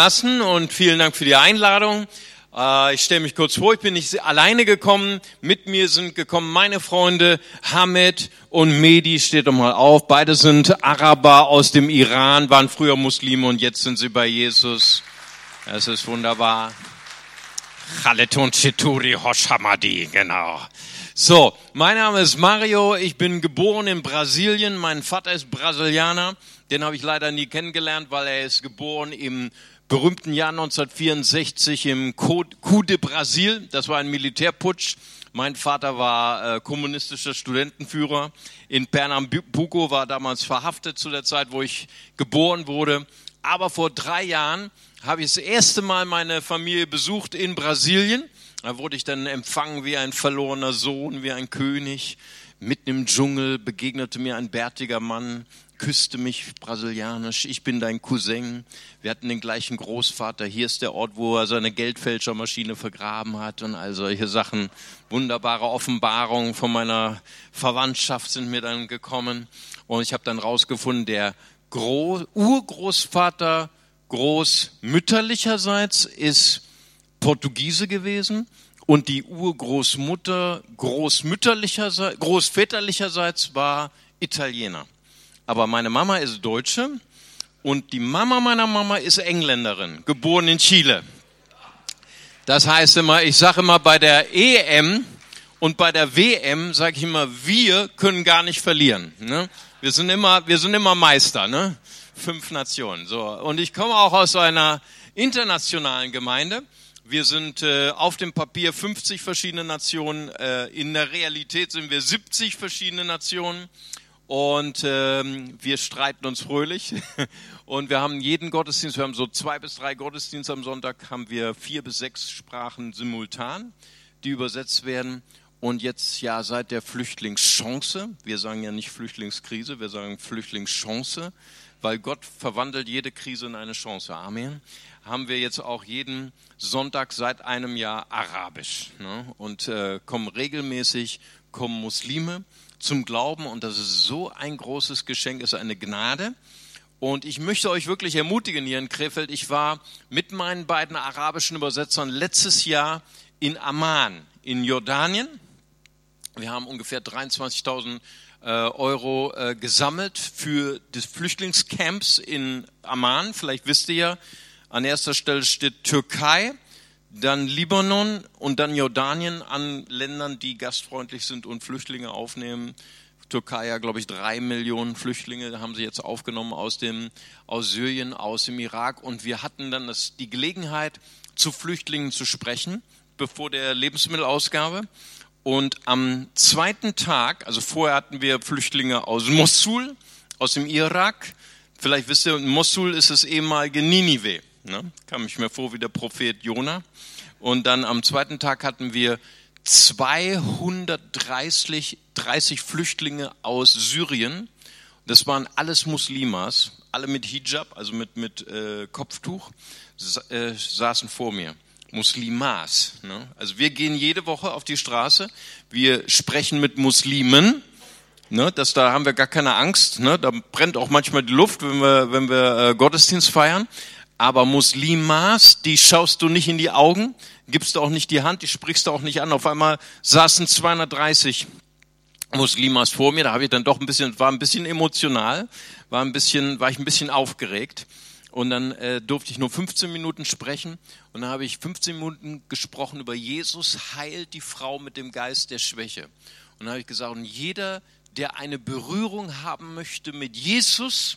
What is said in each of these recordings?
lassen und vielen Dank für die Einladung. Äh, ich stelle mich kurz vor, ich bin nicht alleine gekommen. Mit mir sind gekommen meine Freunde Hamid und Mehdi, steht doch mal auf. Beide sind Araber aus dem Iran, waren früher Muslime und jetzt sind sie bei Jesus. Es ist wunderbar. Khaletun Chituri Hoshamadi, genau. So, mein Name ist Mario, ich bin geboren in Brasilien, mein Vater ist Brasilianer, den habe ich leider nie kennengelernt, weil er ist geboren im berühmten Jahr 1964 im Coup de Brasil. Das war ein Militärputsch. Mein Vater war äh, kommunistischer Studentenführer in Pernambuco, war damals verhaftet zu der Zeit, wo ich geboren wurde. Aber vor drei Jahren habe ich das erste Mal meine Familie besucht in Brasilien. Da wurde ich dann empfangen wie ein verlorener Sohn, wie ein König. Mitten im Dschungel begegnete mir ein bärtiger Mann, küsste mich brasilianisch, ich bin dein Cousin, wir hatten den gleichen Großvater, hier ist der Ort, wo er seine Geldfälschermaschine vergraben hat und all solche Sachen. Wunderbare Offenbarungen von meiner Verwandtschaft sind mir dann gekommen. Und ich habe dann rausgefunden, der Gro Urgroßvater großmütterlicherseits ist Portugiese gewesen. Und die Urgroßmutter großmütterlicherseits, großväterlicherseits war Italiener aber meine Mama ist Deutsche und die Mama meiner Mama ist Engländerin, geboren in Chile. Das heißt immer, ich sage immer bei der EM und bei der WM sage ich immer, wir können gar nicht verlieren. Ne? Wir sind immer, wir sind immer Meister, ne? Fünf Nationen. So und ich komme auch aus einer internationalen Gemeinde. Wir sind äh, auf dem Papier 50 verschiedene Nationen. Äh, in der Realität sind wir 70 verschiedene Nationen und ähm, wir streiten uns fröhlich und wir haben jeden Gottesdienst, wir haben so zwei bis drei Gottesdienste am Sonntag, haben wir vier bis sechs Sprachen simultan, die übersetzt werden. Und jetzt ja seit der Flüchtlingschance, wir sagen ja nicht Flüchtlingskrise, wir sagen Flüchtlingschance, weil Gott verwandelt jede Krise in eine Chance. Amen. Haben wir jetzt auch jeden Sonntag seit einem Jahr Arabisch ne? und äh, kommen regelmäßig kommen Muslime zum Glauben und das ist so ein großes Geschenk, ist eine Gnade. Und ich möchte euch wirklich ermutigen hier in Krefeld. Ich war mit meinen beiden arabischen Übersetzern letztes Jahr in Amman in Jordanien. Wir haben ungefähr 23.000 äh, Euro äh, gesammelt für das Flüchtlingscamps in Amman. Vielleicht wisst ihr ja, an erster Stelle steht Türkei dann Libanon und dann Jordanien an Ländern, die gastfreundlich sind und Flüchtlinge aufnehmen. Türkei ja, glaube ich, drei Millionen Flüchtlinge haben sie jetzt aufgenommen aus, dem, aus Syrien, aus dem Irak. Und wir hatten dann das, die Gelegenheit, zu Flüchtlingen zu sprechen, bevor der Lebensmittelausgabe. Und am zweiten Tag, also vorher hatten wir Flüchtlinge aus Mosul, aus dem Irak. Vielleicht wisst ihr, Mosul ist das ehemalige Ninive. Ne? Kam ich mir vor wie der Prophet Jona. Und dann am zweiten Tag hatten wir 230 30 Flüchtlinge aus Syrien. Das waren alles Muslimas, alle mit Hijab, also mit, mit äh, Kopftuch, äh, saßen vor mir. Muslimas. Ne? Also wir gehen jede Woche auf die Straße, wir sprechen mit Muslimen, ne? das, da haben wir gar keine Angst. Ne? Da brennt auch manchmal die Luft, wenn wir, wenn wir äh, Gottesdienst feiern. Aber Muslimas, die schaust du nicht in die Augen, gibst du auch nicht die Hand, die sprichst du auch nicht an. Auf einmal saßen 230 Muslimas vor mir, da habe ich dann doch ein bisschen, war ein bisschen emotional, war ein bisschen, war ich ein bisschen aufgeregt. Und dann äh, durfte ich nur 15 Minuten sprechen. Und dann habe ich 15 Minuten gesprochen über Jesus heilt die Frau mit dem Geist der Schwäche. Und dann habe ich gesagt, und jeder, der eine Berührung haben möchte mit Jesus,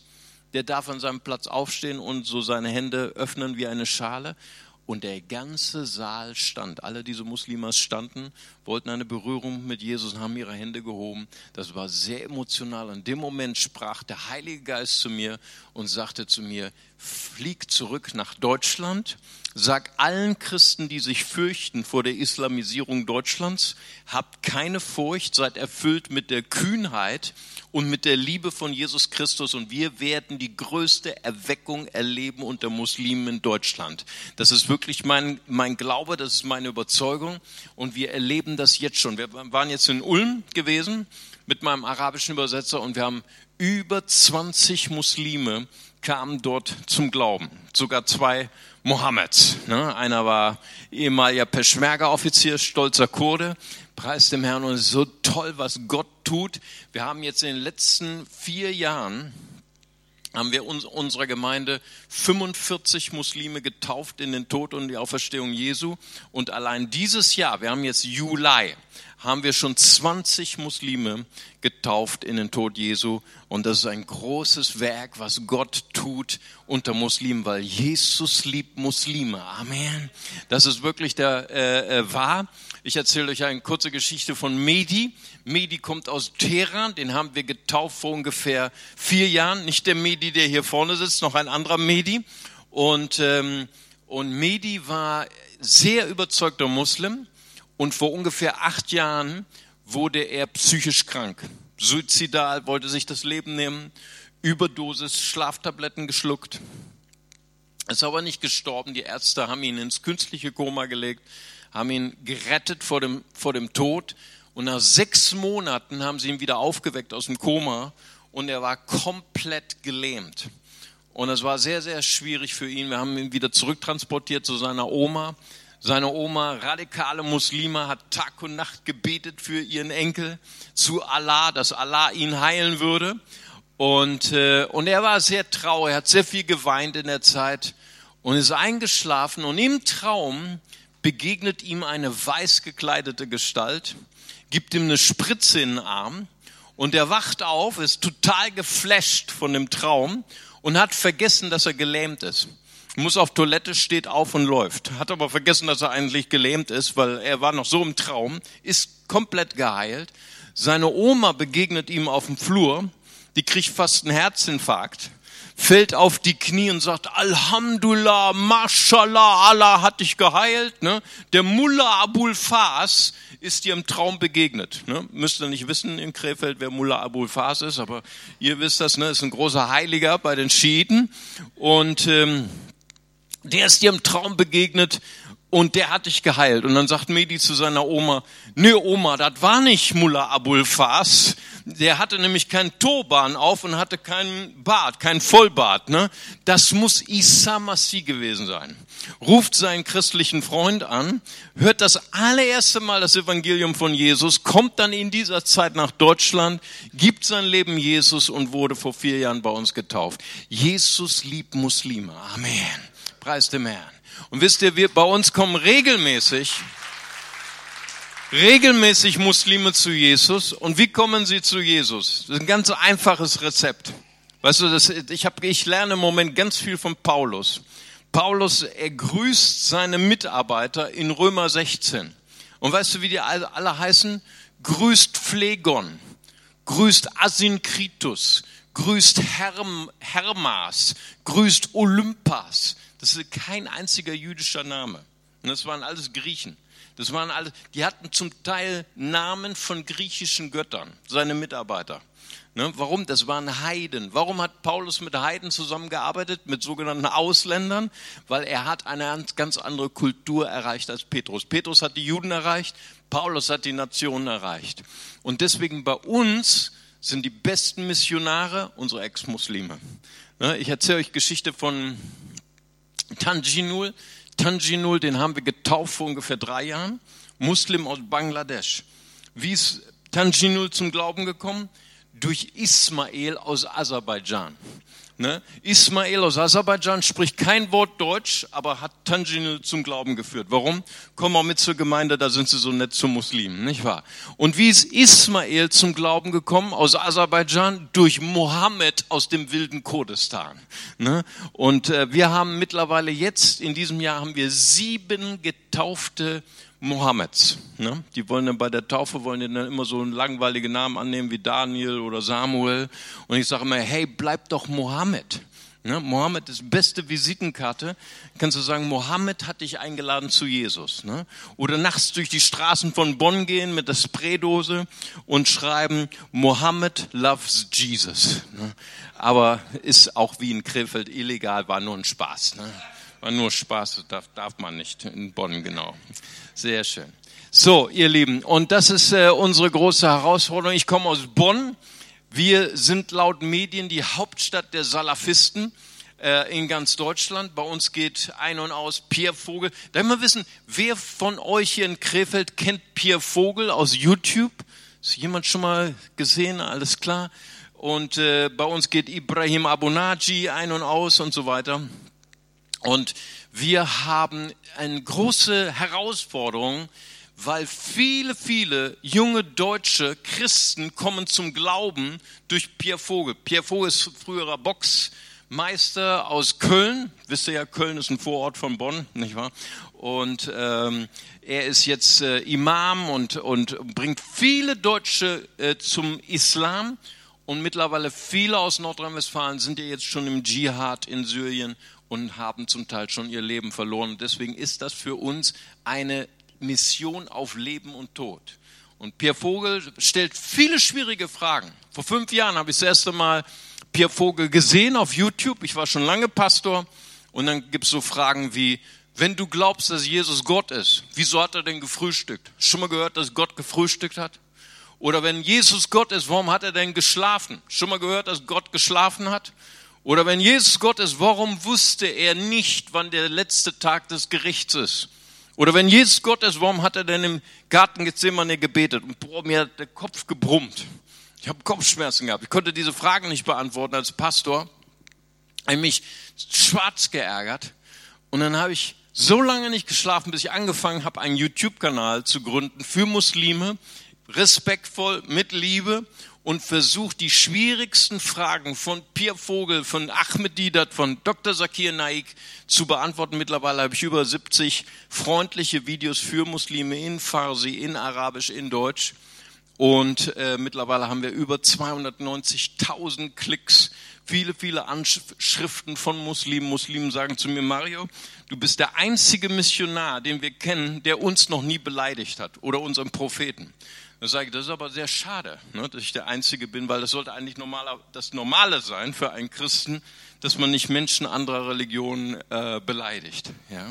der darf an seinem Platz aufstehen und so seine Hände öffnen wie eine Schale. Und der ganze Saal stand. Alle diese Muslimas standen, wollten eine Berührung mit Jesus und haben ihre Hände gehoben. Das war sehr emotional. In dem Moment sprach der Heilige Geist zu mir und sagte zu mir, flieg zurück nach Deutschland Sag allen Christen, die sich fürchten vor der Islamisierung Deutschlands, habt keine Furcht, seid erfüllt mit der Kühnheit und mit der Liebe von Jesus Christus und wir werden die größte Erweckung erleben unter Muslimen in Deutschland. Das ist wirklich mein, mein Glaube, das ist meine Überzeugung und wir erleben das jetzt schon. Wir waren jetzt in Ulm gewesen mit meinem arabischen Übersetzer und wir haben über 20 Muslime kamen dort zum Glauben. Sogar zwei Mohammeds. Ne? Einer war ehemaliger Peschmerga-Offizier, stolzer Kurde, preist dem Herrn und es ist so toll, was Gott tut. Wir haben jetzt in den letzten vier Jahren haben wir uns, unserer Gemeinde 45 Muslime getauft in den Tod und die Auferstehung Jesu. Und allein dieses Jahr, wir haben jetzt Juli, haben wir schon 20 Muslime getauft in den Tod Jesu. Und das ist ein großes Werk, was Gott tut unter Muslimen, weil Jesus liebt Muslime. Amen. Das ist wirklich der äh, äh, wahr. Ich erzähle euch eine kurze Geschichte von Medi. Medi kommt aus Teheran, den haben wir getauft vor ungefähr vier Jahren. Nicht der Medi, der hier vorne sitzt, noch ein anderer Medi. Und, ähm, und Medi war sehr überzeugter Muslim und vor ungefähr acht Jahren wurde er psychisch krank. Suizidal, wollte sich das Leben nehmen, Überdosis, Schlaftabletten geschluckt. Ist aber nicht gestorben. Die Ärzte haben ihn ins künstliche Koma gelegt, haben ihn gerettet vor dem, vor dem Tod. Und nach sechs Monaten haben sie ihn wieder aufgeweckt aus dem Koma und er war komplett gelähmt. Und es war sehr, sehr schwierig für ihn. Wir haben ihn wieder zurücktransportiert zu seiner Oma. Seine Oma, radikale Muslime, hat Tag und Nacht gebetet für ihren Enkel zu Allah, dass Allah ihn heilen würde. Und, äh, und er war sehr traurig, er hat sehr viel geweint in der Zeit und ist eingeschlafen. Und im Traum begegnet ihm eine weiß gekleidete Gestalt, gibt ihm eine Spritze in den Arm und er wacht auf, ist total geflasht von dem Traum und hat vergessen, dass er gelähmt ist muss auf Toilette, steht auf und läuft. Hat aber vergessen, dass er eigentlich gelähmt ist, weil er war noch so im Traum, ist komplett geheilt. Seine Oma begegnet ihm auf dem Flur, die kriegt fast einen Herzinfarkt, fällt auf die Knie und sagt, Alhamdulillah, Mashallah, Allah hat dich geheilt. Ne? Der Mullah Abul Fas ist ihr im Traum begegnet. Ne? Müsst ihr nicht wissen in Krefeld, wer Mullah Abul Fas ist, aber ihr wisst das, ne? ist ein großer Heiliger bei den Schiiten. Und ähm, der ist dir im Traum begegnet und der hat dich geheilt. Und dann sagt Medi zu seiner Oma, nee Oma, das war nicht Mullah Abul Fas. Der hatte nämlich keinen Turban auf und hatte keinen Bart, keinen Vollbart. Ne? Das muss Isa Massi gewesen sein. Ruft seinen christlichen Freund an, hört das allererste Mal das Evangelium von Jesus, kommt dann in dieser Zeit nach Deutschland, gibt sein Leben Jesus und wurde vor vier Jahren bei uns getauft. Jesus liebt Muslime. Amen. Preis dem Herrn. Und wisst ihr, wir, bei uns kommen regelmäßig, regelmäßig Muslime zu Jesus. Und wie kommen sie zu Jesus? Das ist ein ganz einfaches Rezept. Weißt du, das, ich, hab, ich lerne im Moment ganz viel von Paulus. Paulus, er grüßt seine Mitarbeiter in Römer 16. Und weißt du, wie die alle, heißen? Grüßt Phlegon, grüßt Asinkritus, grüßt Herm, Hermas, grüßt Olympas. Das ist kein einziger jüdischer Name. Und das waren alles Griechen. Das waren alles, die hatten zum Teil Namen von griechischen Göttern, seine Mitarbeiter. Ne, warum? Das waren Heiden. Warum hat Paulus mit Heiden zusammengearbeitet, mit sogenannten Ausländern? Weil er hat eine ganz andere Kultur erreicht als Petrus. Petrus hat die Juden erreicht, Paulus hat die Nationen erreicht. Und deswegen bei uns sind die besten Missionare unsere Ex-Muslime. Ne, ich erzähle euch Geschichte von Tanjinul. Tanjinul, den haben wir getauft vor ungefähr drei Jahren. Muslim aus Bangladesch. Wie ist Tanjinul zum Glauben gekommen? Durch Ismail aus Aserbaidschan. Ne? Ismail aus Aserbaidschan spricht kein Wort Deutsch, aber hat Tanjinul zum Glauben geführt. Warum? Komm auch mit zur Gemeinde, da sind sie so nett zu Muslimen, nicht wahr? Und wie ist Ismail zum Glauben gekommen aus Aserbaidschan? Durch Mohammed aus dem wilden Kurdistan. Ne? Und äh, wir haben mittlerweile jetzt, in diesem Jahr haben wir sieben getaufte Mohammeds. Ne? Die wollen dann bei der Taufe wollen dann immer so einen langweiligen Namen annehmen wie Daniel oder Samuel. Und ich sage immer, hey, bleib doch Mohammed. Ne? Mohammed ist beste Visitenkarte. Kannst du sagen, Mohammed hat dich eingeladen zu Jesus. Ne? Oder nachts durch die Straßen von Bonn gehen mit der Spraydose und schreiben, Mohammed loves Jesus. Ne? Aber ist auch wie in Krefeld illegal, war nur ein Spaß. Ne? War nur Spaß, darf, darf man nicht in Bonn, genau. Sehr schön. So, ihr Lieben, und das ist äh, unsere große Herausforderung. Ich komme aus Bonn. Wir sind laut Medien die Hauptstadt der Salafisten. äh, in ganz Deutschland. Bei uns geht ein und aus Pierre Vogel. Da wir wissen, wer von euch hier in Krefeld kennt Pierre Vogel aus YouTube? Ist jemand schon mal gesehen? Alles klar. Und äh, bei uns geht Ibrahim Abunaji ein und aus und so weiter. Und wir haben eine große Herausforderung, weil viele, viele junge deutsche Christen kommen zum Glauben durch Pierre Vogel. Pierre Vogel ist früherer Boxmeister aus Köln. Wisst ihr ja, Köln ist ein Vorort von Bonn, nicht wahr? Und ähm, er ist jetzt äh, Imam und, und bringt viele Deutsche äh, zum Islam. Und mittlerweile viele aus Nordrhein-Westfalen sind ja jetzt schon im Dschihad in Syrien und haben zum Teil schon ihr Leben verloren. Deswegen ist das für uns eine Mission auf Leben und Tod. Und Pierre Vogel stellt viele schwierige Fragen. Vor fünf Jahren habe ich das erste Mal Pierre Vogel gesehen auf YouTube. Ich war schon lange Pastor. Und dann gibt es so Fragen wie, wenn du glaubst, dass Jesus Gott ist, wieso hat er denn gefrühstückt? Schon mal gehört, dass Gott gefrühstückt hat? Oder wenn Jesus Gott ist, warum hat er denn geschlafen? Schon mal gehört, dass Gott geschlafen hat? Oder wenn Jesus Gott ist, warum wusste er nicht, wann der letzte Tag des Gerichts ist? Oder wenn Jesus Gott ist, warum hat er denn im Garten Gethsemane gebetet? Und boah, mir hat der Kopf gebrummt. Ich habe Kopfschmerzen gehabt. Ich konnte diese Fragen nicht beantworten als Pastor. Ich habe mich schwarz geärgert. Und dann habe ich so lange nicht geschlafen, bis ich angefangen habe, einen YouTube-Kanal zu gründen für Muslime, respektvoll, mit Liebe und versucht, die schwierigsten Fragen von Pierre Vogel, von Ahmed Didat, von Dr. Zakir Naik zu beantworten. Mittlerweile habe ich über 70 freundliche Videos für Muslime in Farsi, in Arabisch, in Deutsch. Und äh, mittlerweile haben wir über 290.000 Klicks, viele, viele Anschriften von Muslimen. Muslimen sagen zu mir, Mario, du bist der einzige Missionar, den wir kennen, der uns noch nie beleidigt hat oder unseren Propheten. Dann sage ich, das ist aber sehr schade, ne, dass ich der Einzige bin, weil das sollte eigentlich normaler, das Normale sein für einen Christen, dass man nicht Menschen anderer Religionen äh, beleidigt. Ja.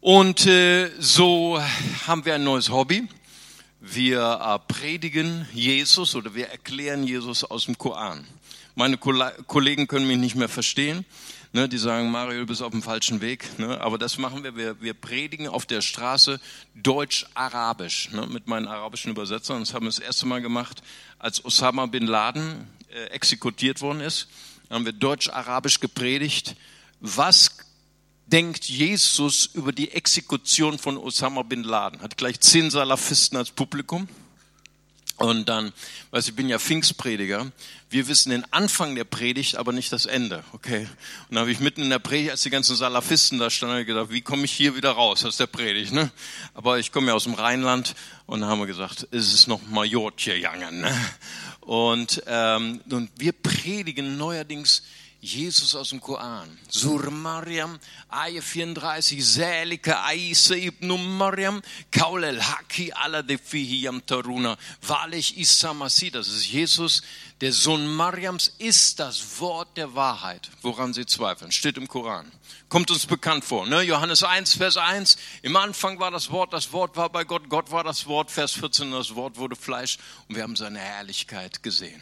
Und äh, so haben wir ein neues Hobby. Wir äh, predigen Jesus oder wir erklären Jesus aus dem Koran. Meine Kollegen können mich nicht mehr verstehen. Ne, die sagen, Mario, du bist auf dem falschen Weg. Ne? Aber das machen wir. wir. Wir predigen auf der Straße Deutsch-Arabisch ne? mit meinen arabischen Übersetzern. Das haben wir das erste Mal gemacht, als Osama bin Laden äh, exekutiert worden ist. Haben wir Deutsch-Arabisch gepredigt. Was denkt Jesus über die Exekution von Osama bin Laden? Hat gleich zehn Salafisten als Publikum. Und dann, weiß ich bin ja Pfingstprediger. Wir wissen den Anfang der Predigt, aber nicht das Ende. Okay. Und dann habe ich mitten in der Predigt, als die ganzen Salafisten da standen, gedacht, wie komme ich hier wieder raus aus der Predigt? Ne? Aber ich komme ja aus dem Rheinland und haben wir gesagt, ist es noch Majortje jangen. Ne? Und, ähm, und wir predigen neuerdings Jesus aus dem Koran. Sur Maryam, Ayah 34, Zalika Isa ibn Maryam, Kaul el-Haki ala de fihi yam taruna. Wahrlich Isa Masih, das ist Jesus, der Sohn Mariams, ist das Wort der Wahrheit, woran sie zweifeln. Steht im Koran kommt uns bekannt vor. Ne? Johannes 1, Vers 1, im Anfang war das Wort, das Wort war bei Gott, Gott war das Wort, Vers 14, das Wort wurde Fleisch und wir haben seine Herrlichkeit gesehen.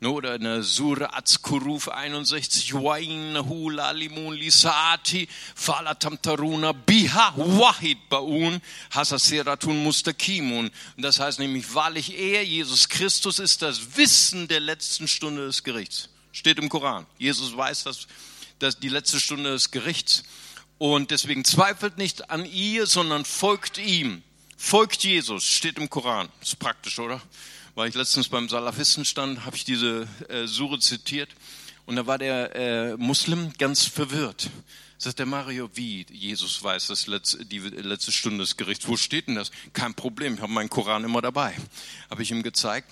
Ne? Oder in der Sura Azkuruf 61, Wainahu lalimun lisati falatam taruna biha wahid baun hasaseratun mustakimun. Und das heißt nämlich, wahrlich er, Jesus Christus, ist das Wissen der letzten Stunde des Gerichts. Steht im Koran. Jesus weiß das das die letzte Stunde des Gerichts. Und deswegen zweifelt nicht an ihr, sondern folgt ihm. Folgt Jesus, steht im Koran. ist praktisch, oder? Weil ich letztens beim Salafisten stand, habe ich diese äh, Sure zitiert. Und da war der äh, Muslim ganz verwirrt. Sagt der Mario, wie Jesus weiß das letzte, die letzte Stunde des Gerichts. Wo steht denn das? Kein Problem, ich habe meinen Koran immer dabei. Habe ich ihm gezeigt.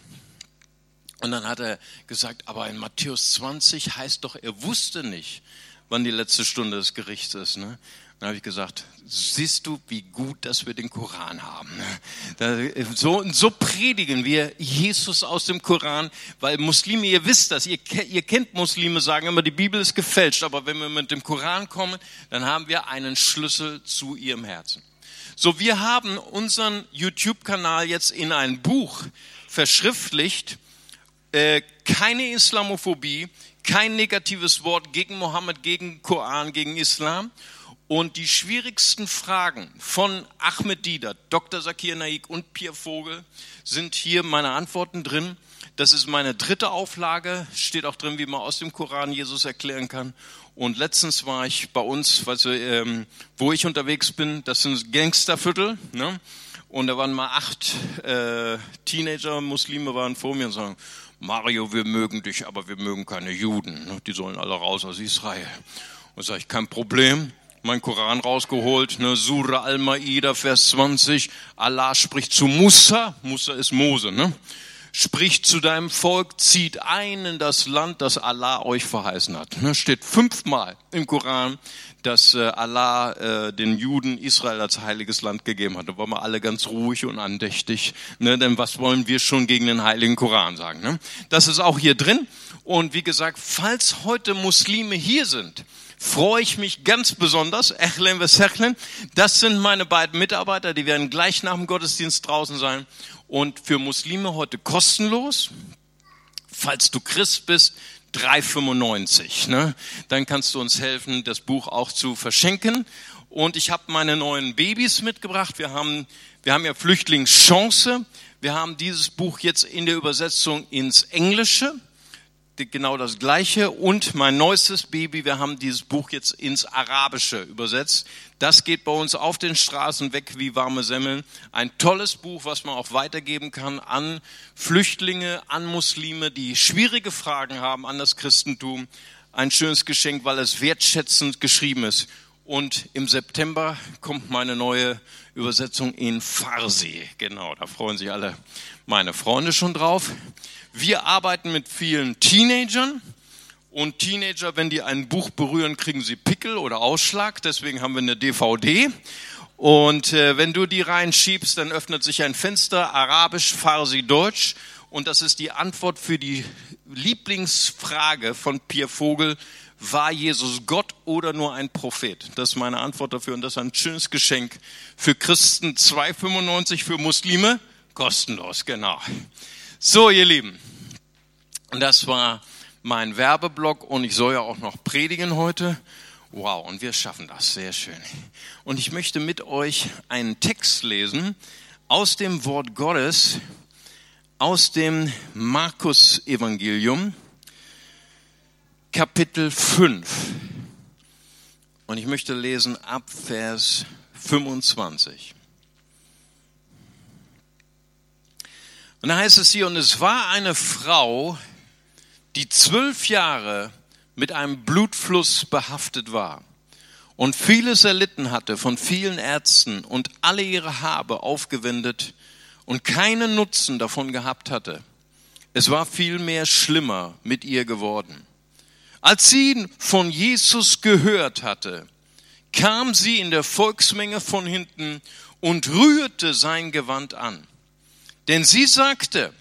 Und dann hat er gesagt, aber in Matthäus 20 heißt doch, er wusste nicht, wann die letzte Stunde des Gerichts ist. Ne? Dann habe ich gesagt, siehst du, wie gut, dass wir den Koran haben. Ne? So, so predigen wir Jesus aus dem Koran, weil Muslime, ihr wisst das, ihr, ihr kennt Muslime, sagen immer, die Bibel ist gefälscht, aber wenn wir mit dem Koran kommen, dann haben wir einen Schlüssel zu ihrem Herzen. So, wir haben unseren YouTube-Kanal jetzt in ein Buch verschriftlicht, äh, keine Islamophobie, kein negatives Wort gegen Mohammed, gegen Koran, gegen Islam. Und die schwierigsten Fragen von Ahmed Dida, Dr. Sakir Naik und Pierre Vogel sind hier meine Antworten drin. Das ist meine dritte Auflage, steht auch drin, wie man aus dem Koran Jesus erklären kann. Und letztens war ich bei uns, du, ähm, wo ich unterwegs bin, das sind Gangsterviertel, ne? Und da waren mal acht äh, Teenager, Muslime waren vor mir und sagen, Mario, wir mögen dich, aber wir mögen keine Juden. Ne? Die sollen alle raus aus Israel. Und sage ich, kein Problem. Mein Koran rausgeholt, ne, Surah Al-Ma'idah, Vers 20. Allah spricht zu Musa. Musa ist Mose, ne? spricht zu deinem Volk, zieht ein in das Land, das Allah euch verheißen hat. Ne, steht fünfmal im Koran, dass äh, Allah äh, den Juden Israel als heiliges Land gegeben hat. Da waren wir alle ganz ruhig und andächtig. Ne, denn was wollen wir schon gegen den heiligen Koran sagen? Ne? Das ist auch hier drin. Und wie gesagt, falls heute Muslime hier sind, freue ich mich ganz besonders. Echlen Vesechlen. Das sind meine beiden Mitarbeiter, die werden gleich nach dem Gottesdienst draußen sein und für Muslime heute kostenlos. Falls du Christ bist, 3,95. Ne? Dann kannst du uns helfen, das Buch auch zu verschenken. Und ich habe meine neuen Babys mitgebracht. Wir haben, wir haben ja Flüchtlingschance. Wir haben dieses Buch jetzt in der Übersetzung ins Englische genau das Gleiche. Und mein neuestes Baby, wir haben dieses Buch jetzt ins Arabische übersetzt. Das geht bei uns auf den Straßen weg wie warme Semmeln. Ein tolles Buch, was man auch weitergeben kann an Flüchtlinge, an Muslime, die schwierige Fragen haben an das Christentum. Ein schönes Geschenk, weil es wertschätzend geschrieben ist. Und im September kommt meine neue Übersetzung in Farsi. Genau, da freuen sich alle meine Freunde schon drauf. Wir arbeiten mit vielen Teenagern und Teenager, wenn die ein Buch berühren, kriegen sie Pickel oder Ausschlag. Deswegen haben wir eine DVD. Und äh, wenn du die reinschiebst, dann öffnet sich ein Fenster, Arabisch, Farsi, Deutsch. Und das ist die Antwort für die Lieblingsfrage von Pierre Vogel. War Jesus Gott oder nur ein Prophet? Das ist meine Antwort dafür und das ist ein schönes Geschenk für Christen 2,95 für Muslime kostenlos, genau. So, ihr Lieben, das war mein Werbeblock und ich soll ja auch noch predigen heute. Wow, und wir schaffen das, sehr schön. Und ich möchte mit euch einen Text lesen aus dem Wort Gottes, aus dem Markus-Evangelium, Kapitel 5. Und ich möchte lesen ab Vers 25. Und da heißt es hier, und es war eine Frau, die zwölf Jahre mit einem Blutfluss behaftet war und vieles erlitten hatte von vielen Ärzten und alle ihre Habe aufgewendet und keinen Nutzen davon gehabt hatte. Es war vielmehr schlimmer mit ihr geworden. Als sie von Jesus gehört hatte, kam sie in der Volksmenge von hinten und rührte sein Gewand an. Denn sie sagte,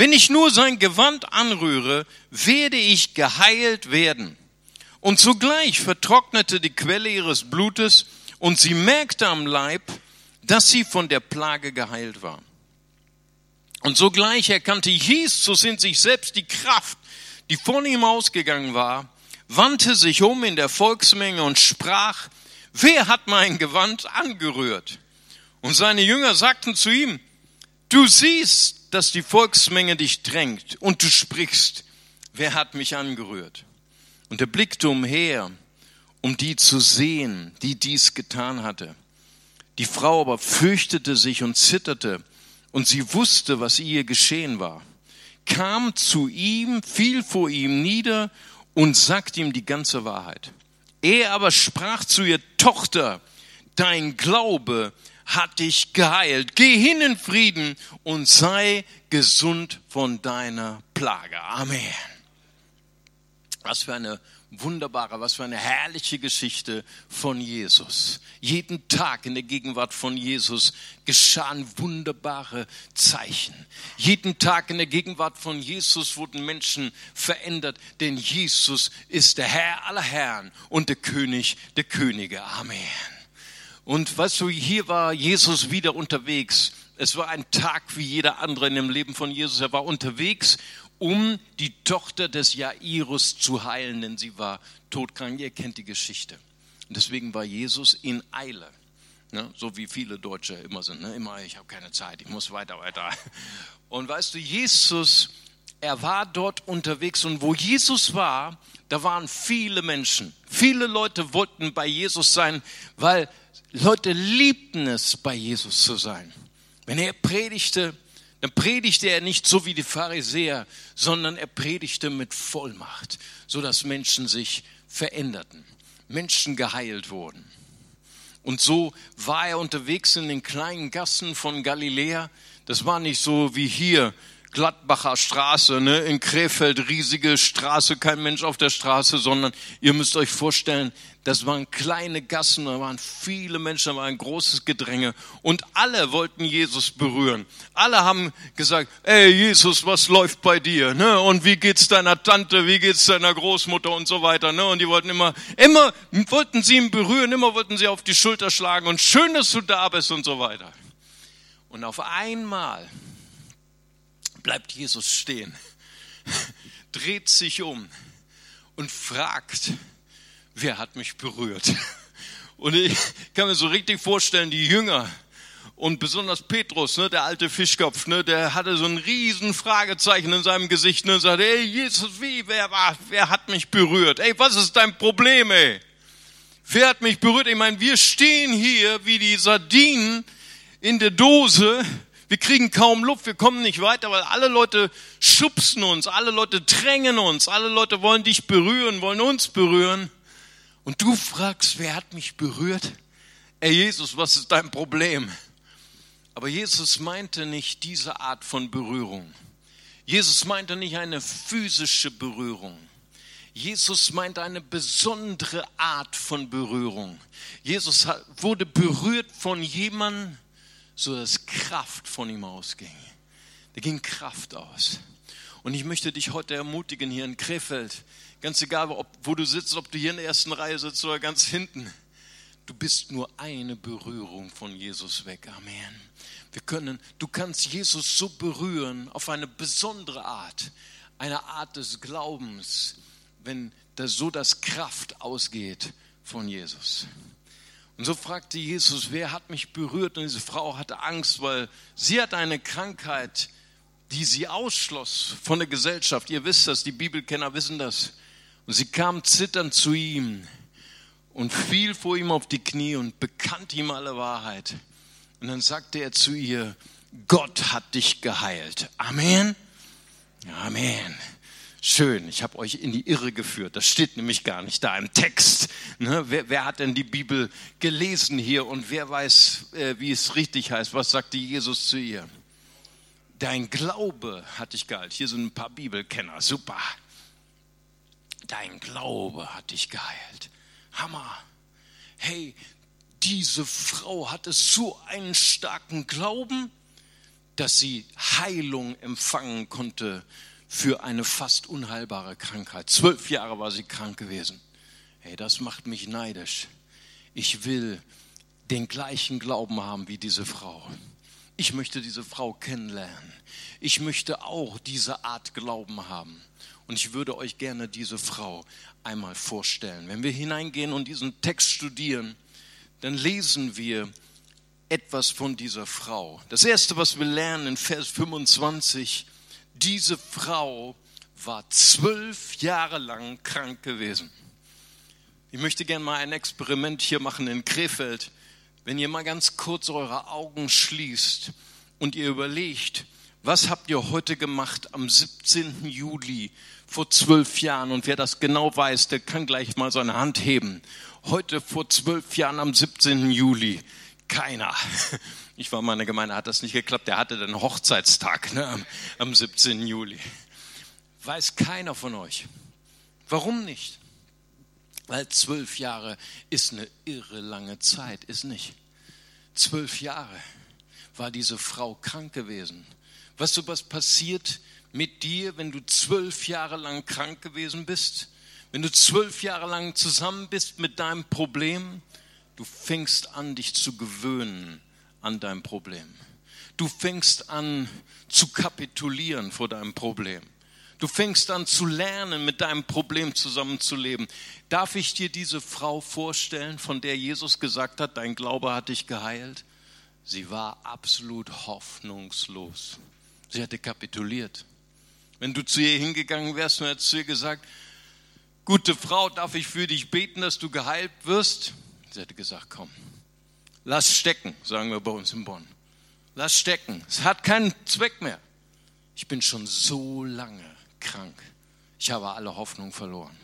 wenn ich nur sein Gewand anrühre, werde ich geheilt werden. Und zugleich vertrocknete die Quelle ihres Blutes und sie merkte am Leib, dass sie von der Plage geheilt war. Und sogleich erkannte Jesus in sich selbst die Kraft, die von ihm ausgegangen war, wandte sich um in der Volksmenge und sprach, wer hat mein Gewand angerührt? Und seine Jünger sagten zu ihm, Du siehst, dass die Volksmenge dich drängt und du sprichst, wer hat mich angerührt? Und er blickte umher, um die zu sehen, die dies getan hatte. Die Frau aber fürchtete sich und zitterte, und sie wusste, was ihr geschehen war, kam zu ihm, fiel vor ihm nieder und sagte ihm die ganze Wahrheit. Er aber sprach zu ihr, Tochter, dein Glaube hat dich geheilt. Geh hin in Frieden und sei gesund von deiner Plage. Amen. Was für eine wunderbare, was für eine herrliche Geschichte von Jesus. Jeden Tag in der Gegenwart von Jesus geschahen wunderbare Zeichen. Jeden Tag in der Gegenwart von Jesus wurden Menschen verändert, denn Jesus ist der Herr aller Herren und der König der Könige. Amen. Und weißt du, hier war Jesus wieder unterwegs. Es war ein Tag wie jeder andere in dem Leben von Jesus. Er war unterwegs um die Tochter des Jairus zu heilen, denn sie war todkrank. Ihr kennt die Geschichte. Und deswegen war Jesus in Eile. Ne? So wie viele Deutsche immer sind. Ne? Immer, ich habe keine Zeit, ich muss weiter, weiter. Und weißt du, Jesus, er war dort unterwegs und wo Jesus war, da waren viele Menschen. Viele Leute wollten bei Jesus sein, weil Leute liebten es, bei Jesus zu sein. Wenn er predigte, dann predigte er nicht so wie die Pharisäer, sondern er predigte mit Vollmacht, so dass Menschen sich veränderten, Menschen geheilt wurden. Und so war er unterwegs in den kleinen Gassen von Galiläa. Das war nicht so wie hier, Gladbacher Straße, ne, in Krefeld, riesige Straße, kein Mensch auf der Straße, sondern ihr müsst euch vorstellen, das waren kleine Gassen, da waren viele Menschen, da war ein großes Gedränge und alle wollten Jesus berühren. Alle haben gesagt, ey Jesus, was läuft bei dir? Ne? Und wie geht's deiner Tante, wie geht's deiner Großmutter und so weiter. Ne? Und die wollten immer, immer wollten sie ihn berühren, immer wollten sie auf die Schulter schlagen und schön, dass du da bist und so weiter. Und auf einmal bleibt Jesus stehen, dreht sich um und fragt, wer hat mich berührt? Und ich kann mir so richtig vorstellen, die Jünger und besonders Petrus, ne, der alte Fischkopf, ne, der hatte so ein riesen Fragezeichen in seinem Gesicht ne, und sagte, ey Jesus, wie, wer wer hat mich berührt? Ey, was ist dein Problem, ey? Wer hat mich berührt? Ich meine, wir stehen hier wie die Sardinen in der Dose wir kriegen kaum Luft, wir kommen nicht weiter, weil alle Leute schubsen uns, alle Leute drängen uns, alle Leute wollen dich berühren, wollen uns berühren. Und du fragst, wer hat mich berührt? Ey Jesus, was ist dein Problem? Aber Jesus meinte nicht diese Art von Berührung. Jesus meinte nicht eine physische Berührung. Jesus meinte eine besondere Art von Berührung. Jesus wurde berührt von jemandem, so dass Kraft von ihm ausging. Da ging Kraft aus. Und ich möchte dich heute ermutigen hier in Krefeld, ganz egal, ob, wo du sitzt, ob du hier in der ersten Reihe sitzt oder ganz hinten, du bist nur eine Berührung von Jesus weg. Amen. Wir können, du kannst Jesus so berühren auf eine besondere Art, eine Art des Glaubens, wenn da so das Kraft ausgeht von Jesus. Und so fragte Jesus, wer hat mich berührt? Und diese Frau hatte Angst, weil sie hat eine Krankheit, die sie ausschloss von der Gesellschaft. Ihr wisst das, die Bibelkenner wissen das. Und sie kam zitternd zu ihm und fiel vor ihm auf die Knie und bekannte ihm alle Wahrheit. Und dann sagte er zu ihr, Gott hat dich geheilt. Amen. Amen. Schön, ich habe euch in die Irre geführt. Das steht nämlich gar nicht da im Text. Ne? Wer, wer, hat denn die Bibel gelesen hier und wer weiß, äh, wie es richtig heißt? Was sagte Jesus zu ihr? Dein Glaube hat dich geheilt. Hier sind ein paar Bibelkenner. Super. Dein Glaube hat dich geheilt. Hammer. Hey, diese Frau hatte so einen starken Glauben, dass sie Heilung empfangen konnte für eine fast unheilbare Krankheit. Zwölf Jahre war sie krank gewesen. Hey, das macht mich neidisch. Ich will den gleichen Glauben haben wie diese Frau. Ich möchte diese Frau kennenlernen. Ich möchte auch diese Art Glauben haben. Und ich würde euch gerne diese Frau einmal vorstellen. Wenn wir hineingehen und diesen Text studieren, dann lesen wir etwas von dieser Frau. Das erste, was wir lernen in Vers 25, diese Frau war zwölf Jahre lang krank gewesen. Ich möchte gerne mal ein Experiment hier machen in Krefeld. Wenn ihr mal ganz kurz eure Augen schließt und ihr überlegt, was habt ihr heute gemacht am 17. Juli vor zwölf Jahren? Und wer das genau weiß, der kann gleich mal seine Hand heben. Heute vor zwölf Jahren am 17. Juli. Keiner. Ich war in der Gemeinde, hat das nicht geklappt. Der hatte den Hochzeitstag ne, am, am 17. Juli. Weiß keiner von euch. Warum nicht? Weil zwölf Jahre ist eine irre lange Zeit, ist nicht? Zwölf Jahre war diese Frau krank gewesen. Weißt du, was passiert mit dir, wenn du zwölf Jahre lang krank gewesen bist? Wenn du zwölf Jahre lang zusammen bist mit deinem Problem, du fängst an, dich zu gewöhnen an deinem Problem. Du fängst an zu kapitulieren vor deinem Problem. Du fängst an zu lernen, mit deinem Problem zusammenzuleben. Darf ich dir diese Frau vorstellen, von der Jesus gesagt hat, dein Glaube hat dich geheilt? Sie war absolut hoffnungslos. Sie hatte kapituliert. Wenn du zu ihr hingegangen wärst und hättest zu ihr gesagt, gute Frau, darf ich für dich beten, dass du geheilt wirst? Sie hätte gesagt, komm, lass stecken, sagen wir bei uns in Bonn. Lass stecken, es hat keinen Zweck mehr. Ich bin schon so lange krank. Ich habe alle Hoffnung verloren.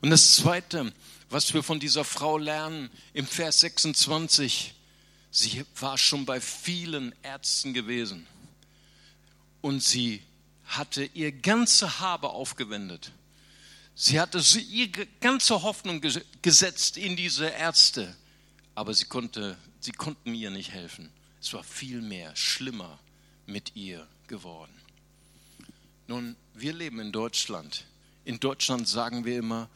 Und das Zweite, was wir von dieser Frau lernen, im Vers 26, sie war schon bei vielen Ärzten gewesen und sie hatte ihr ganze Habe aufgewendet. Sie hatte ihre ganze Hoffnung gesetzt in diese Ärzte, aber sie, konnte, sie konnten ihr nicht helfen. Es war viel mehr schlimmer mit ihr geworden. Nun, wir leben in Deutschland. In Deutschland sagen wir immer,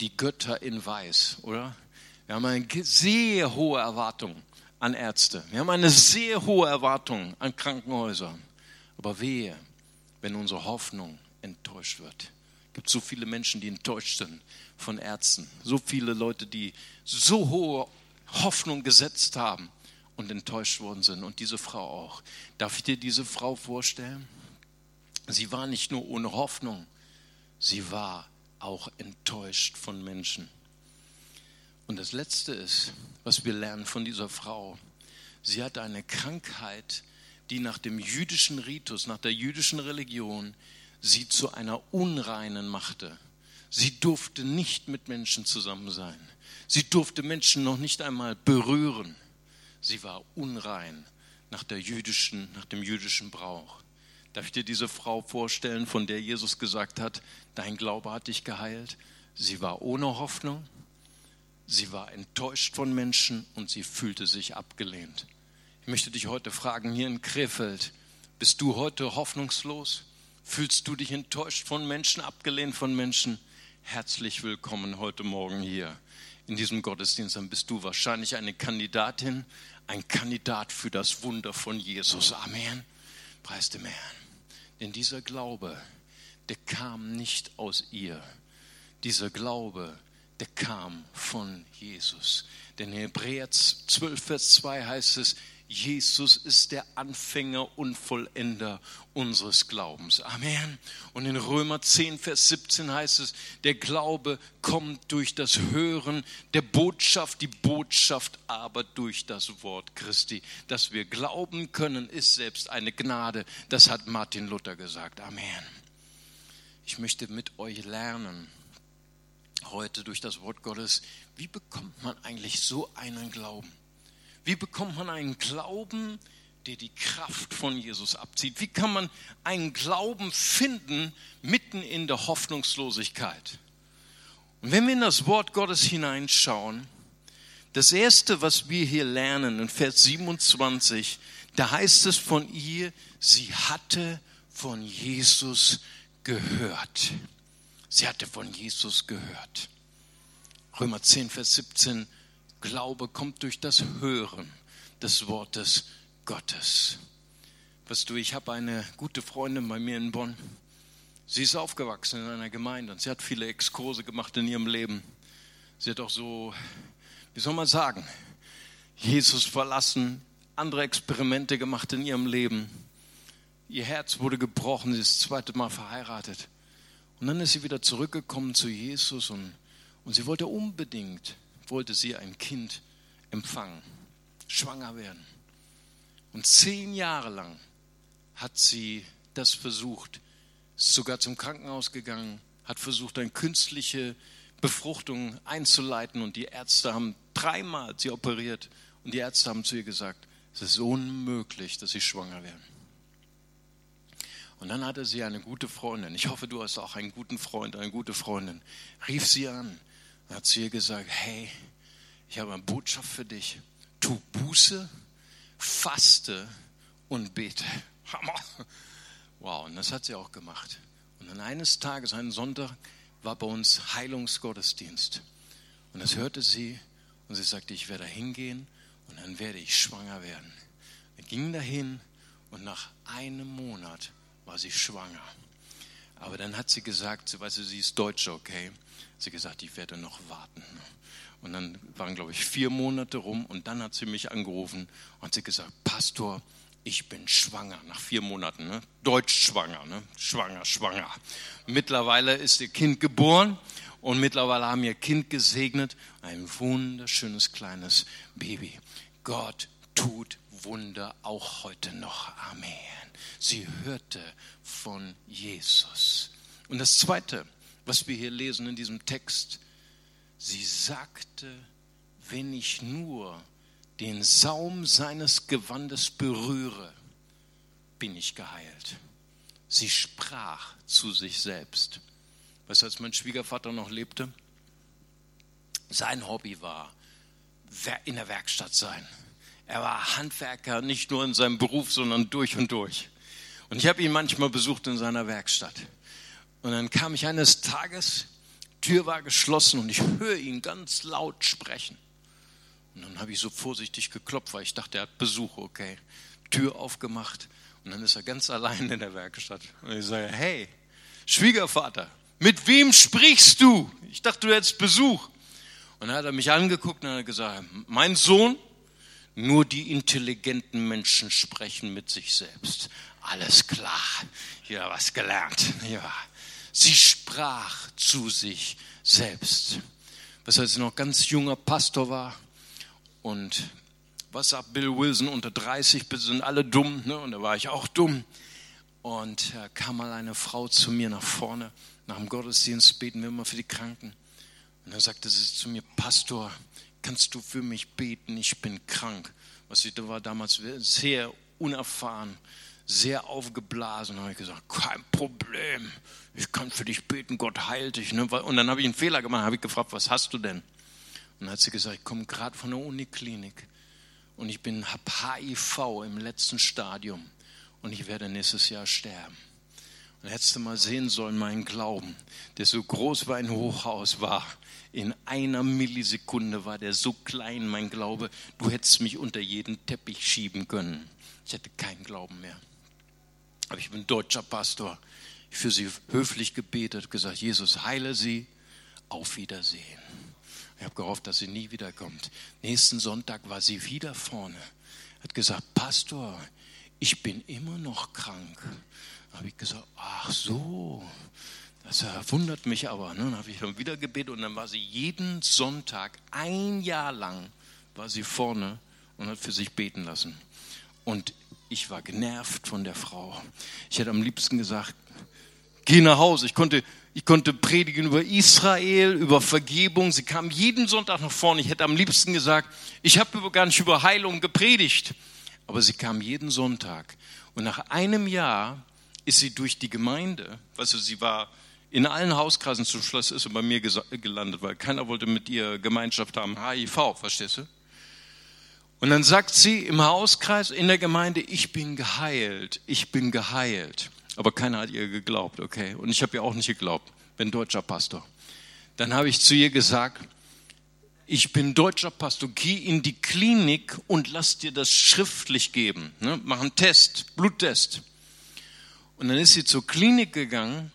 die Götter in Weiß, oder? Wir haben eine sehr hohe Erwartung an Ärzte. Wir haben eine sehr hohe Erwartung an Krankenhäuser. Aber wehe, wenn unsere Hoffnung enttäuscht wird. Es gibt so viele Menschen, die enttäuscht sind von Ärzten. So viele Leute, die so hohe Hoffnung gesetzt haben und enttäuscht worden sind. Und diese Frau auch. Darf ich dir diese Frau vorstellen? Sie war nicht nur ohne Hoffnung, sie war auch enttäuscht von Menschen. Und das Letzte ist, was wir lernen von dieser Frau, sie hatte eine Krankheit, die nach dem jüdischen Ritus, nach der jüdischen Religion sie zu einer Unreinen machte. Sie durfte nicht mit Menschen zusammen sein. Sie durfte Menschen noch nicht einmal berühren. Sie war unrein nach, der jüdischen, nach dem jüdischen Brauch. Darf ich dir diese Frau vorstellen, von der Jesus gesagt hat, dein Glaube hat dich geheilt? Sie war ohne Hoffnung, sie war enttäuscht von Menschen und sie fühlte sich abgelehnt. Ich möchte dich heute fragen, hier in Krefeld, bist du heute hoffnungslos? Fühlst du dich enttäuscht von Menschen, abgelehnt von Menschen? Herzlich willkommen heute Morgen hier in diesem Gottesdienst. Dann bist du wahrscheinlich eine Kandidatin, ein Kandidat für das Wunder von Jesus. Amen. Preis dem Herrn. Denn dieser Glaube, der kam nicht aus ihr. Dieser Glaube, der kam von Jesus. Denn in Hebräer 12, Vers 2 heißt es, Jesus ist der Anfänger und Vollender unseres Glaubens. Amen. Und in Römer 10, Vers 17 heißt es, der Glaube kommt durch das Hören der Botschaft, die Botschaft aber durch das Wort Christi. Dass wir glauben können, ist selbst eine Gnade. Das hat Martin Luther gesagt. Amen. Ich möchte mit euch lernen, heute durch das Wort Gottes, wie bekommt man eigentlich so einen Glauben? Wie bekommt man einen Glauben, der die Kraft von Jesus abzieht? Wie kann man einen Glauben finden mitten in der Hoffnungslosigkeit? Und wenn wir in das Wort Gottes hineinschauen, das erste, was wir hier lernen in Vers 27, da heißt es von ihr, sie hatte von Jesus gehört. Sie hatte von Jesus gehört. Römer 10, Vers 17, Glaube kommt durch das Hören des Wortes Gottes. Weißt du, ich habe eine gute Freundin bei mir in Bonn. Sie ist aufgewachsen in einer Gemeinde und sie hat viele Exkurse gemacht in ihrem Leben. Sie hat auch so, wie soll man sagen, Jesus verlassen, andere Experimente gemacht in ihrem Leben. Ihr Herz wurde gebrochen, sie ist das zweite Mal verheiratet. Und dann ist sie wieder zurückgekommen zu Jesus und, und sie wollte unbedingt wollte sie ein Kind empfangen, schwanger werden. Und zehn Jahre lang hat sie das versucht, ist sogar zum Krankenhaus gegangen, hat versucht, eine künstliche Befruchtung einzuleiten und die Ärzte haben dreimal sie operiert und die Ärzte haben zu ihr gesagt, es ist unmöglich, dass sie schwanger werden. Und dann hatte sie eine gute Freundin. Ich hoffe, du hast auch einen guten Freund, eine gute Freundin. Rief sie an er hat zu ihr gesagt, hey, ich habe eine Botschaft für dich. Tu Buße, faste und bete. Hammer. Wow, und das hat sie auch gemacht. Und dann eines Tages, einen Sonntag, war bei uns Heilungsgottesdienst. Und das hörte sie und sie sagte, ich werde hingehen und dann werde ich schwanger werden. Wir gingen dahin und nach einem Monat war sie schwanger. Aber dann hat sie gesagt, weißt du, sie ist Deutsche, okay? Sie gesagt, ich werde noch warten. Und dann waren, glaube ich, vier Monate rum und dann hat sie mich angerufen und hat sie gesagt, Pastor, ich bin schwanger nach vier Monaten, ne? deutsch schwanger, ne? schwanger, schwanger. Mittlerweile ist ihr Kind geboren und mittlerweile haben ihr Kind gesegnet, ein wunderschönes kleines Baby. Gott tut Wunder auch heute noch. Amen. Sie hörte von Jesus. Und das Zweite, was wir hier lesen in diesem Text, sie sagte, wenn ich nur den Saum seines Gewandes berühre, bin ich geheilt. Sie sprach zu sich selbst. Du, als mein Schwiegervater noch lebte, sein Hobby war in der Werkstatt sein. Er war Handwerker, nicht nur in seinem Beruf, sondern durch und durch. Und ich habe ihn manchmal besucht in seiner Werkstatt. Und dann kam ich eines Tages, Tür war geschlossen und ich höre ihn ganz laut sprechen. Und dann habe ich so vorsichtig geklopft, weil ich dachte, er hat Besuch, okay. Tür aufgemacht und dann ist er ganz allein in der Werkstatt. Und ich sage, hey, Schwiegervater, mit wem sprichst du? Ich dachte, du hättest Besuch. Und dann hat er mich angeguckt und hat gesagt, mein Sohn, nur die intelligenten Menschen sprechen mit sich selbst. Alles klar, ja, was gelernt. Ja. Sie sprach zu sich selbst. Was als noch ganz junger Pastor war und was sagt Bill Wilson unter 30, sind alle dumm, ne? und da war ich auch dumm. Und da kam mal eine Frau zu mir nach vorne, nach dem Gottesdienst beten wir immer für die Kranken. Und dann sagte sie zu mir, Pastor, kannst du für mich beten? Ich bin krank. Was ich da war damals sehr unerfahren, sehr aufgeblasen. Habe ich gesagt, kein Problem, ich kann für dich beten, Gott heilt dich. Ne? Und dann habe ich einen Fehler gemacht, habe ich gefragt, was hast du denn? Und dann hat sie gesagt, ich komme gerade von der Uniklinik und ich bin HIV im letzten Stadium und ich werde nächstes Jahr sterben. Und hättest du mal sehen sollen, meinen Glauben, der so groß wie ein Hochhaus war. In einer Millisekunde war der so klein, mein Glaube, du hättest mich unter jeden Teppich schieben können. Ich hätte keinen Glauben mehr. Aber ich bin deutscher Pastor. Ich für sie höflich gebetet, gesagt, Jesus, heile sie, auf Wiedersehen. Ich habe gehofft, dass sie nie wiederkommt. Nächsten Sonntag war sie wieder vorne. Hat gesagt, Pastor, ich bin immer noch krank. Habe ich gesagt, ach so, das wundert mich aber. Ne? Dann habe ich dann wieder gebetet und dann war sie jeden Sonntag, ein Jahr lang, war sie vorne und hat für sich beten lassen. Und ich war genervt von der Frau. Ich hätte am liebsten gesagt, geh nach Hause. Ich konnte, ich konnte predigen über Israel, über Vergebung. Sie kam jeden Sonntag nach vorne. Ich hätte am liebsten gesagt, ich habe gar nicht über Heilung gepredigt. Aber sie kam jeden Sonntag. Und nach einem Jahr ist sie durch die Gemeinde, du, sie war in allen Hauskreisen zum Schluss ist sie bei mir gelandet, weil keiner wollte mit ihr Gemeinschaft haben. HIV, verstehst du? Und dann sagt sie im Hauskreis, in der Gemeinde, ich bin geheilt, ich bin geheilt. Aber keiner hat ihr geglaubt, okay? Und ich habe ihr auch nicht geglaubt, bin deutscher Pastor. Dann habe ich zu ihr gesagt, ich bin deutscher Pastor, geh in die Klinik und lass dir das schriftlich geben. Ne? Mach einen Test, Bluttest. Und dann ist sie zur Klinik gegangen,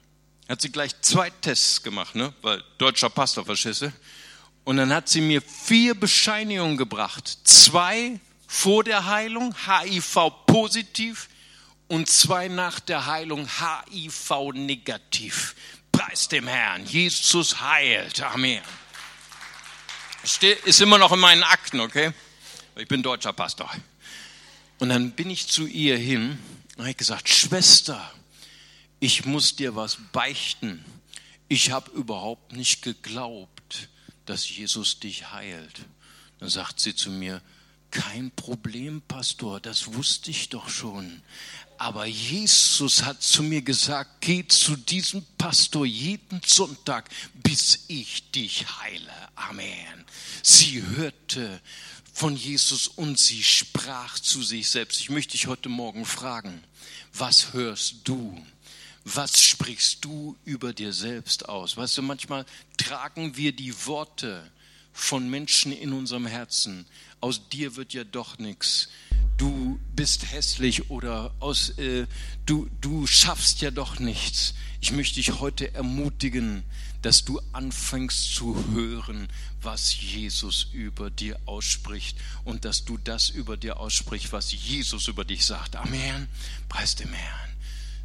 hat sie gleich zwei Tests gemacht, ne? weil deutscher Pastor, du? Und dann hat sie mir vier Bescheinigungen gebracht. Zwei vor der Heilung, HIV positiv, und zwei nach der Heilung, HIV negativ. Preis dem Herrn, Jesus heilt. Amen. Ist immer noch in meinen Akten, okay? Ich bin deutscher Pastor. Und dann bin ich zu ihr hin und habe gesagt, Schwester, ich muss dir was beichten. Ich habe überhaupt nicht geglaubt, dass Jesus dich heilt. Dann sagt sie zu mir, kein Problem, Pastor, das wusste ich doch schon. Aber Jesus hat zu mir gesagt, geh zu diesem Pastor jeden Sonntag, bis ich dich heile. Amen. Sie hörte von Jesus und sie sprach zu sich selbst. Ich möchte dich heute Morgen fragen, was hörst du? Was sprichst du über dir selbst aus? Weißt du, manchmal tragen wir die Worte von Menschen in unserem Herzen, aus dir wird ja doch nichts. Du bist hässlich oder aus, äh, du, du schaffst ja doch nichts. Ich möchte dich heute ermutigen, dass du anfängst zu hören, was Jesus über dir ausspricht und dass du das über dir aussprichst, was Jesus über dich sagt. Amen. Preis dem Herrn.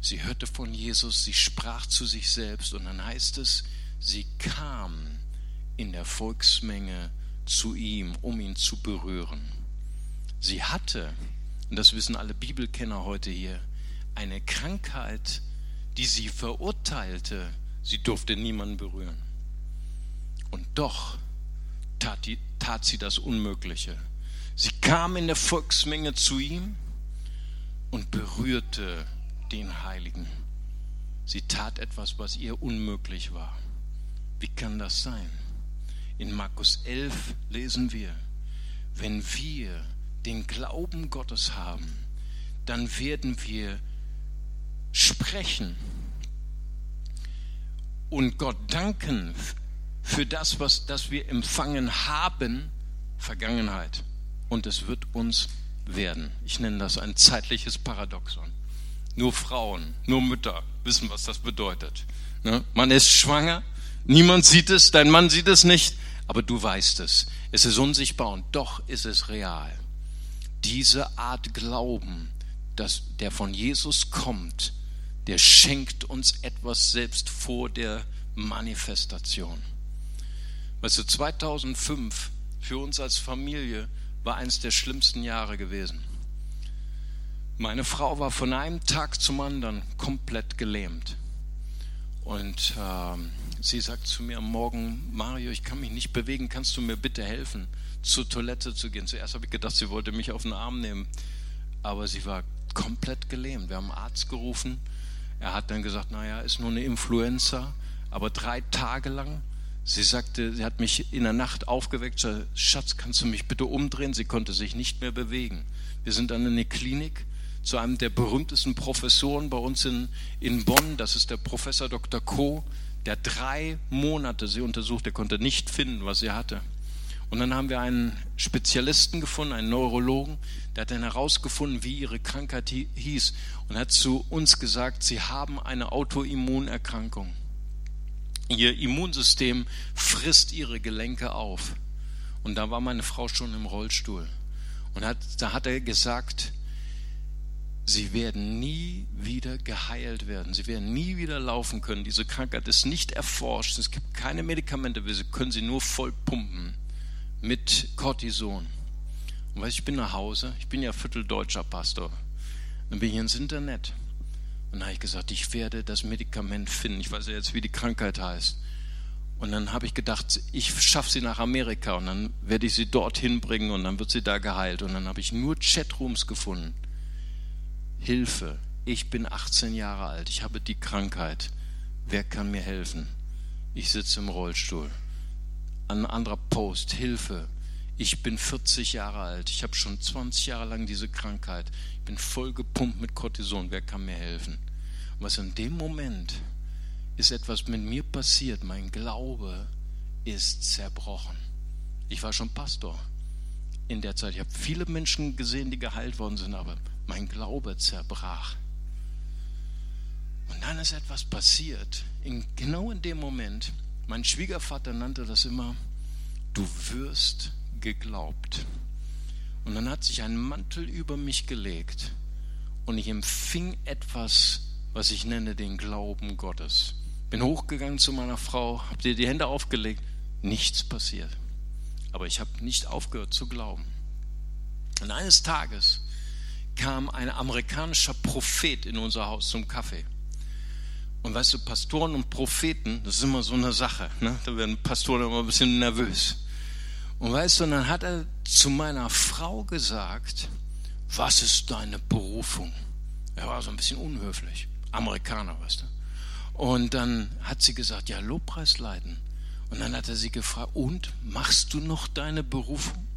Sie hörte von Jesus, sie sprach zu sich selbst und dann heißt es, sie kam in der Volksmenge zu ihm, um ihn zu berühren. Sie hatte, und das wissen alle Bibelkenner heute hier, eine Krankheit, die sie verurteilte, sie durfte niemanden berühren. Und doch tat, die, tat sie das Unmögliche. Sie kam in der Volksmenge zu ihm und berührte den Heiligen. Sie tat etwas, was ihr unmöglich war. Wie kann das sein? In Markus 11 lesen wir, wenn wir den Glauben Gottes haben, dann werden wir sprechen und Gott danken für das, was das wir empfangen haben, Vergangenheit. Und es wird uns werden. Ich nenne das ein zeitliches Paradoxon. Nur Frauen, nur Mütter wissen, was das bedeutet. Ne? Man ist schwanger, niemand sieht es, dein Mann sieht es nicht, aber du weißt es. Es ist unsichtbar und doch ist es real. Diese Art Glauben, dass der von Jesus kommt, der schenkt uns etwas selbst vor der Manifestation. Weißt du, 2005 für uns als Familie war eines der schlimmsten Jahre gewesen. Meine Frau war von einem Tag zum anderen komplett gelähmt. Und äh, sie sagt zu mir am Morgen, Mario, ich kann mich nicht bewegen, kannst du mir bitte helfen, zur Toilette zu gehen? Zuerst habe ich gedacht, sie wollte mich auf den Arm nehmen, aber sie war komplett gelähmt. Wir haben einen Arzt gerufen. Er hat dann gesagt, naja, ist nur eine Influenza, aber drei Tage lang Sie sagte, sie hat mich in der Nacht aufgeweckt, sagte, Schatz, kannst du mich bitte umdrehen? Sie konnte sich nicht mehr bewegen. Wir sind dann in eine Klinik zu einem der berühmtesten Professoren bei uns in, in Bonn. Das ist der Professor Dr. Koh, der drei Monate sie untersucht. Er konnte nicht finden, was sie hatte. Und dann haben wir einen Spezialisten gefunden, einen Neurologen, der hat dann herausgefunden, wie ihre Krankheit hieß und hat zu uns gesagt, sie haben eine Autoimmunerkrankung. Ihr Immunsystem frisst ihre Gelenke auf. Und da war meine Frau schon im Rollstuhl. Und hat, da hat er gesagt, sie werden nie wieder geheilt werden. Sie werden nie wieder laufen können. Diese Krankheit ist nicht erforscht. Es gibt keine Medikamente. Wir können sie nur voll pumpen mit Cortison. Und weißt, ich bin nach Hause. Ich bin ja vierteldeutscher Pastor. Dann bin ich ins Internet. Und dann habe ich gesagt, ich werde das Medikament finden. Ich weiß ja jetzt, wie die Krankheit heißt. Und dann habe ich gedacht, ich schaffe sie nach Amerika und dann werde ich sie dorthin bringen und dann wird sie da geheilt. Und dann habe ich nur Chatrooms gefunden. Hilfe, ich bin 18 Jahre alt, ich habe die Krankheit. Wer kann mir helfen? Ich sitze im Rollstuhl. Ein anderer Post, Hilfe. Ich bin 40 Jahre alt, ich habe schon 20 Jahre lang diese Krankheit. Ich bin voll gepumpt mit Cortison, wer kann mir helfen? Und was in dem Moment ist etwas mit mir passiert, mein Glaube ist zerbrochen. Ich war schon Pastor in der Zeit. Ich habe viele Menschen gesehen, die geheilt worden sind, aber mein Glaube zerbrach. Und dann ist etwas passiert, in, genau in dem Moment. Mein Schwiegervater nannte das immer, du wirst geglaubt. Und dann hat sich ein Mantel über mich gelegt und ich empfing etwas, was ich nenne den Glauben Gottes. Bin hochgegangen zu meiner Frau, habe dir die Hände aufgelegt, nichts passiert. Aber ich habe nicht aufgehört zu glauben. Und eines Tages kam ein amerikanischer Prophet in unser Haus zum Kaffee. Und weißt du, Pastoren und Propheten, das ist immer so eine Sache. Ne? Da werden Pastoren immer ein bisschen nervös. Und weißt du, dann hat er zu meiner Frau gesagt, was ist deine Berufung? Er war so ein bisschen unhöflich. Amerikaner, weißt du. Und dann hat sie gesagt, ja, Lobpreis leiten. Und dann hat er sie gefragt, und machst du noch deine Berufung?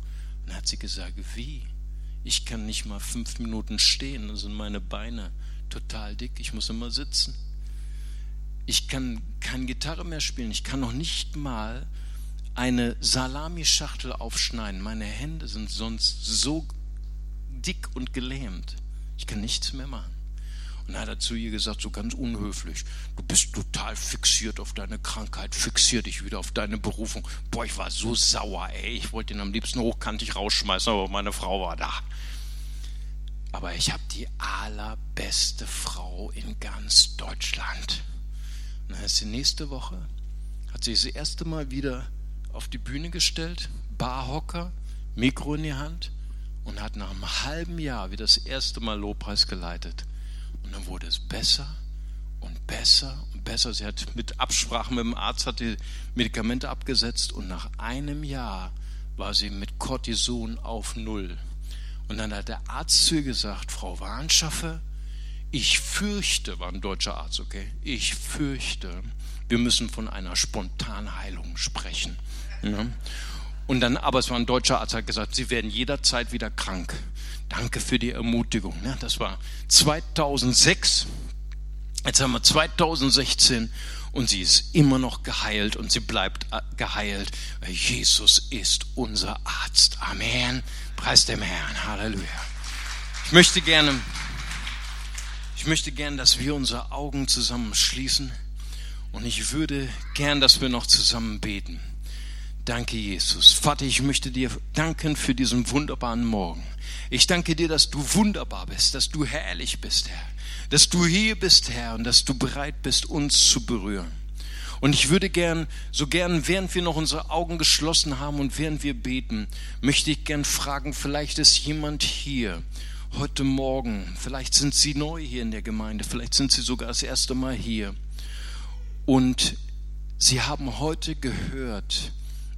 Und dann hat sie gesagt, wie? Ich kann nicht mal fünf Minuten stehen, dann sind meine Beine total dick, ich muss immer sitzen. Ich kann keine Gitarre mehr spielen, ich kann noch nicht mal eine Salamischachtel aufschneiden. Meine Hände sind sonst so dick und gelähmt. Ich kann nichts mehr machen. Und hat er zu ihr gesagt, so ganz unhöflich, du bist total fixiert auf deine Krankheit, fixier dich wieder auf deine Berufung. Boah, ich war so sauer, ey. Ich wollte ihn am liebsten hochkantig rausschmeißen, aber meine Frau war da. Aber ich habe die allerbeste Frau in ganz Deutschland. Und dann ist sie nächste Woche, hat sie das erste Mal wieder auf die Bühne gestellt, Barhocker, Mikro in die Hand und hat nach einem halben Jahr wieder das erste Mal Lobpreis geleitet. Und dann wurde es besser und besser und besser. Sie hat mit Absprache mit dem Arzt hat die Medikamente abgesetzt und nach einem Jahr war sie mit Cortison auf Null. Und dann hat der Arzt zu ihr gesagt, Frau Warnschaffe, ich fürchte, war ein deutscher Arzt, okay, ich fürchte, wir müssen von einer Spontanheilung sprechen. Ja. Und dann, aber es war ein deutscher Arzt, hat gesagt, Sie werden jederzeit wieder krank. Danke für die Ermutigung. Ja, das war 2006. Jetzt haben wir 2016 und sie ist immer noch geheilt und sie bleibt äh, geheilt. Jesus ist unser Arzt. Amen. Preis dem Herrn. Halleluja. Ich möchte gerne, ich möchte gerne, dass wir unsere Augen zusammen schließen und ich würde gern, dass wir noch zusammen beten. Danke, Jesus. Vater, ich möchte dir danken für diesen wunderbaren Morgen. Ich danke dir, dass du wunderbar bist, dass du herrlich bist, Herr. Dass du hier bist, Herr, und dass du bereit bist, uns zu berühren. Und ich würde gern, so gern, während wir noch unsere Augen geschlossen haben und während wir beten, möchte ich gern fragen, vielleicht ist jemand hier heute Morgen, vielleicht sind Sie neu hier in der Gemeinde, vielleicht sind Sie sogar das erste Mal hier. Und Sie haben heute gehört,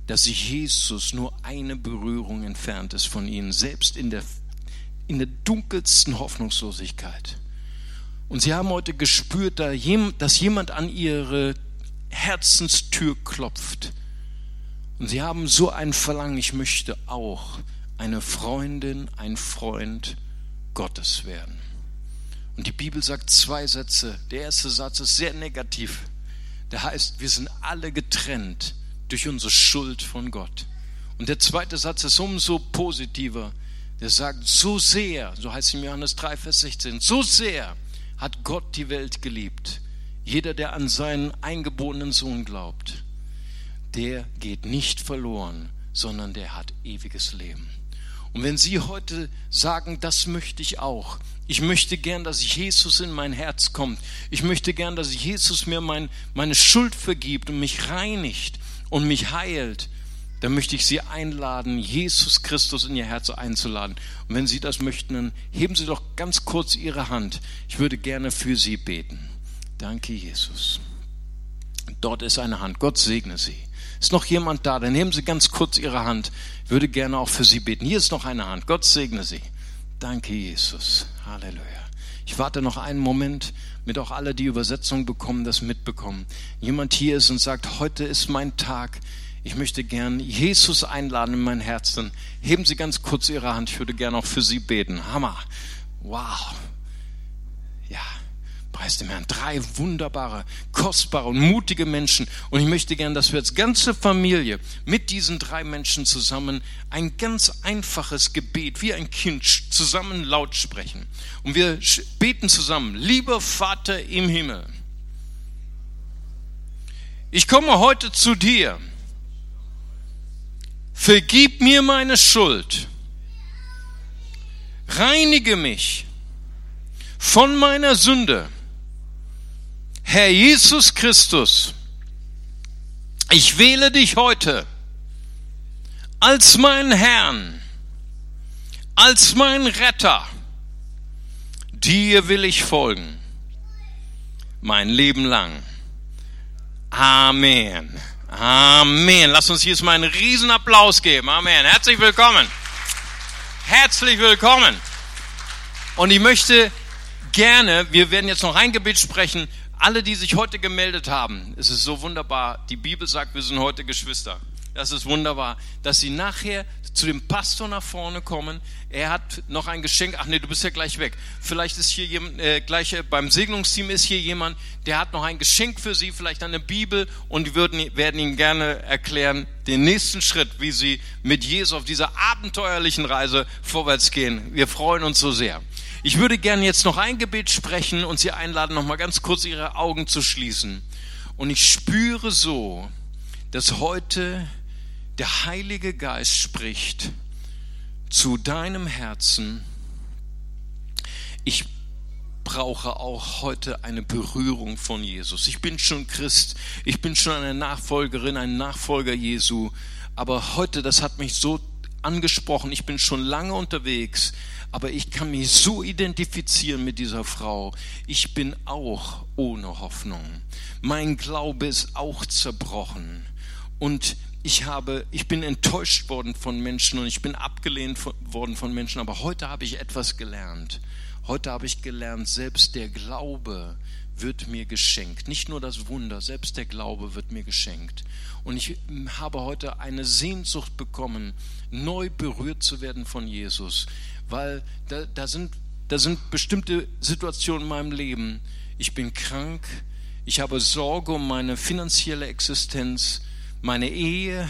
dass Jesus nur eine Berührung entfernt ist von ihnen, selbst in der, in der dunkelsten Hoffnungslosigkeit. Und sie haben heute gespürt, dass jemand an ihre Herzenstür klopft. Und sie haben so ein Verlangen, ich möchte auch eine Freundin, ein Freund Gottes werden. Und die Bibel sagt zwei Sätze. Der erste Satz ist sehr negativ. Der heißt, wir sind alle getrennt durch unsere Schuld von Gott. Und der zweite Satz ist umso positiver. Der sagt, so sehr, so heißt es in Johannes 3, Vers 16, so sehr hat Gott die Welt geliebt. Jeder, der an seinen eingeborenen Sohn glaubt, der geht nicht verloren, sondern der hat ewiges Leben. Und wenn Sie heute sagen, das möchte ich auch, ich möchte gern, dass Jesus in mein Herz kommt, ich möchte gern, dass Jesus mir mein, meine Schuld vergibt und mich reinigt, und mich heilt, dann möchte ich Sie einladen, Jesus Christus in Ihr Herz einzuladen. Und wenn Sie das möchten, dann heben Sie doch ganz kurz Ihre Hand. Ich würde gerne für Sie beten. Danke, Jesus. Dort ist eine Hand. Gott segne Sie. Ist noch jemand da? Dann heben Sie ganz kurz Ihre Hand. Ich würde gerne auch für Sie beten. Hier ist noch eine Hand. Gott segne Sie. Danke, Jesus. Halleluja. Ich warte noch einen Moment, mit auch alle, die Übersetzung bekommen, das mitbekommen. Jemand hier ist und sagt, heute ist mein Tag. Ich möchte gern Jesus einladen in mein Herz. Dann heben Sie ganz kurz Ihre Hand. Ich würde gerne auch für Sie beten. Hammer. Wow. Ja. Preis dem Herrn. Drei wunderbare, kostbare und mutige Menschen. Und ich möchte gern, dass wir als ganze Familie mit diesen drei Menschen zusammen ein ganz einfaches Gebet, wie ein Kind, zusammen laut sprechen. Und wir beten zusammen. Lieber Vater im Himmel, ich komme heute zu dir. Vergib mir meine Schuld. Reinige mich von meiner Sünde Herr Jesus Christus, ich wähle dich heute als mein Herrn, als mein Retter. Dir will ich folgen, mein Leben lang. Amen. Amen. Lass uns jetzt mal einen riesen Applaus geben. Amen. Herzlich willkommen. Herzlich willkommen. Und ich möchte gerne, wir werden jetzt noch ein Gebet sprechen, alle, die sich heute gemeldet haben, es ist so wunderbar. Die Bibel sagt, wir sind heute Geschwister. das ist wunderbar, dass Sie nachher zu dem Pastor nach vorne kommen. Er hat noch ein Geschenk. Ach nee, du bist ja gleich weg. Vielleicht ist hier jemand, äh, gleich äh, beim Segnungsteam ist hier jemand, der hat noch ein Geschenk für Sie, vielleicht eine Bibel und die würden, werden Ihnen gerne erklären, den nächsten Schritt, wie Sie mit Jesus auf dieser abenteuerlichen Reise vorwärts gehen. Wir freuen uns so sehr. Ich würde gerne jetzt noch ein Gebet sprechen und Sie einladen, noch mal ganz kurz Ihre Augen zu schließen. Und ich spüre so, dass heute der Heilige Geist spricht zu deinem Herzen. Ich brauche auch heute eine Berührung von Jesus. Ich bin schon Christ, ich bin schon eine Nachfolgerin, ein Nachfolger Jesu, aber heute, das hat mich so angesprochen, ich bin schon lange unterwegs, aber ich kann mich so identifizieren mit dieser Frau. Ich bin auch ohne Hoffnung. Mein Glaube ist auch zerbrochen. Und ich habe, ich bin enttäuscht worden von Menschen und ich bin abgelehnt worden von Menschen, aber heute habe ich etwas gelernt. Heute habe ich gelernt, selbst der Glaube wird mir geschenkt. Nicht nur das Wunder, selbst der Glaube wird mir geschenkt. Und ich habe heute eine Sehnsucht bekommen, neu berührt zu werden von Jesus, weil da, da, sind, da sind bestimmte Situationen in meinem Leben. Ich bin krank, ich habe Sorge um meine finanzielle Existenz, meine Ehe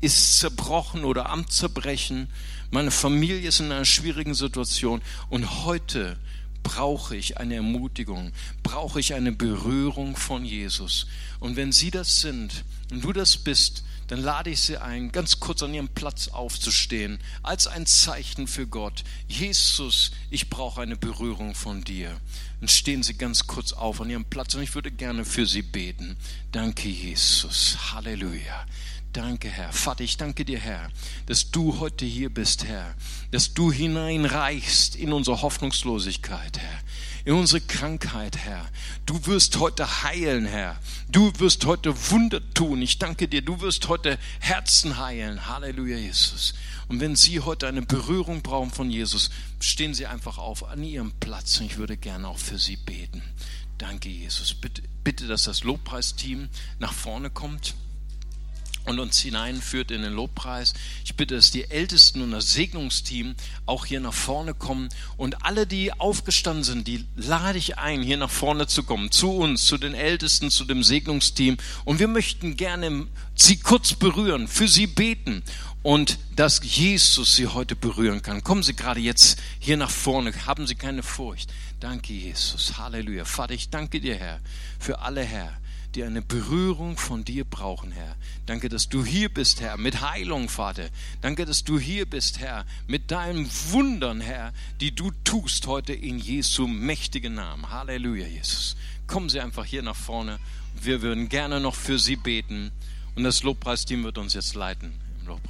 ist zerbrochen oder am Zerbrechen, meine Familie ist in einer schwierigen Situation und heute brauche ich eine Ermutigung, brauche ich eine Berührung von Jesus. Und wenn Sie das sind und du das bist, dann lade ich Sie ein, ganz kurz an Ihrem Platz aufzustehen, als ein Zeichen für Gott. Jesus, ich brauche eine Berührung von dir. Dann stehen Sie ganz kurz auf an Ihrem Platz und ich würde gerne für Sie beten. Danke, Jesus. Halleluja. Danke, Herr. Vater, ich danke dir, Herr, dass du heute hier bist, Herr, dass du hineinreichst in unsere Hoffnungslosigkeit, Herr, in unsere Krankheit, Herr. Du wirst heute heilen, Herr. Du wirst heute Wunder tun. Ich danke dir, du wirst heute Herzen heilen. Halleluja, Jesus. Und wenn Sie heute eine Berührung brauchen von Jesus, stehen Sie einfach auf an Ihrem Platz und ich würde gerne auch für Sie beten. Danke, Jesus. Bitte, bitte dass das Lobpreisteam nach vorne kommt und uns hineinführt in den Lobpreis. Ich bitte, dass die Ältesten und das Segnungsteam auch hier nach vorne kommen und alle, die aufgestanden sind, die lade ich ein, hier nach vorne zu kommen, zu uns, zu den Ältesten, zu dem Segnungsteam. Und wir möchten gerne sie kurz berühren, für sie beten und dass Jesus sie heute berühren kann. Kommen Sie gerade jetzt hier nach vorne, haben Sie keine Furcht. Danke, Jesus. Halleluja. Vater, ich danke dir, Herr, für alle, Herr die eine Berührung von dir brauchen, Herr. Danke, dass du hier bist, Herr, mit Heilung, Vater. Danke, dass du hier bist, Herr, mit deinen Wundern, Herr, die du tust heute in Jesu mächtigen Namen. Halleluja, Jesus. Kommen Sie einfach hier nach vorne. Wir würden gerne noch für Sie beten und das Lobpreisteam wird uns jetzt leiten.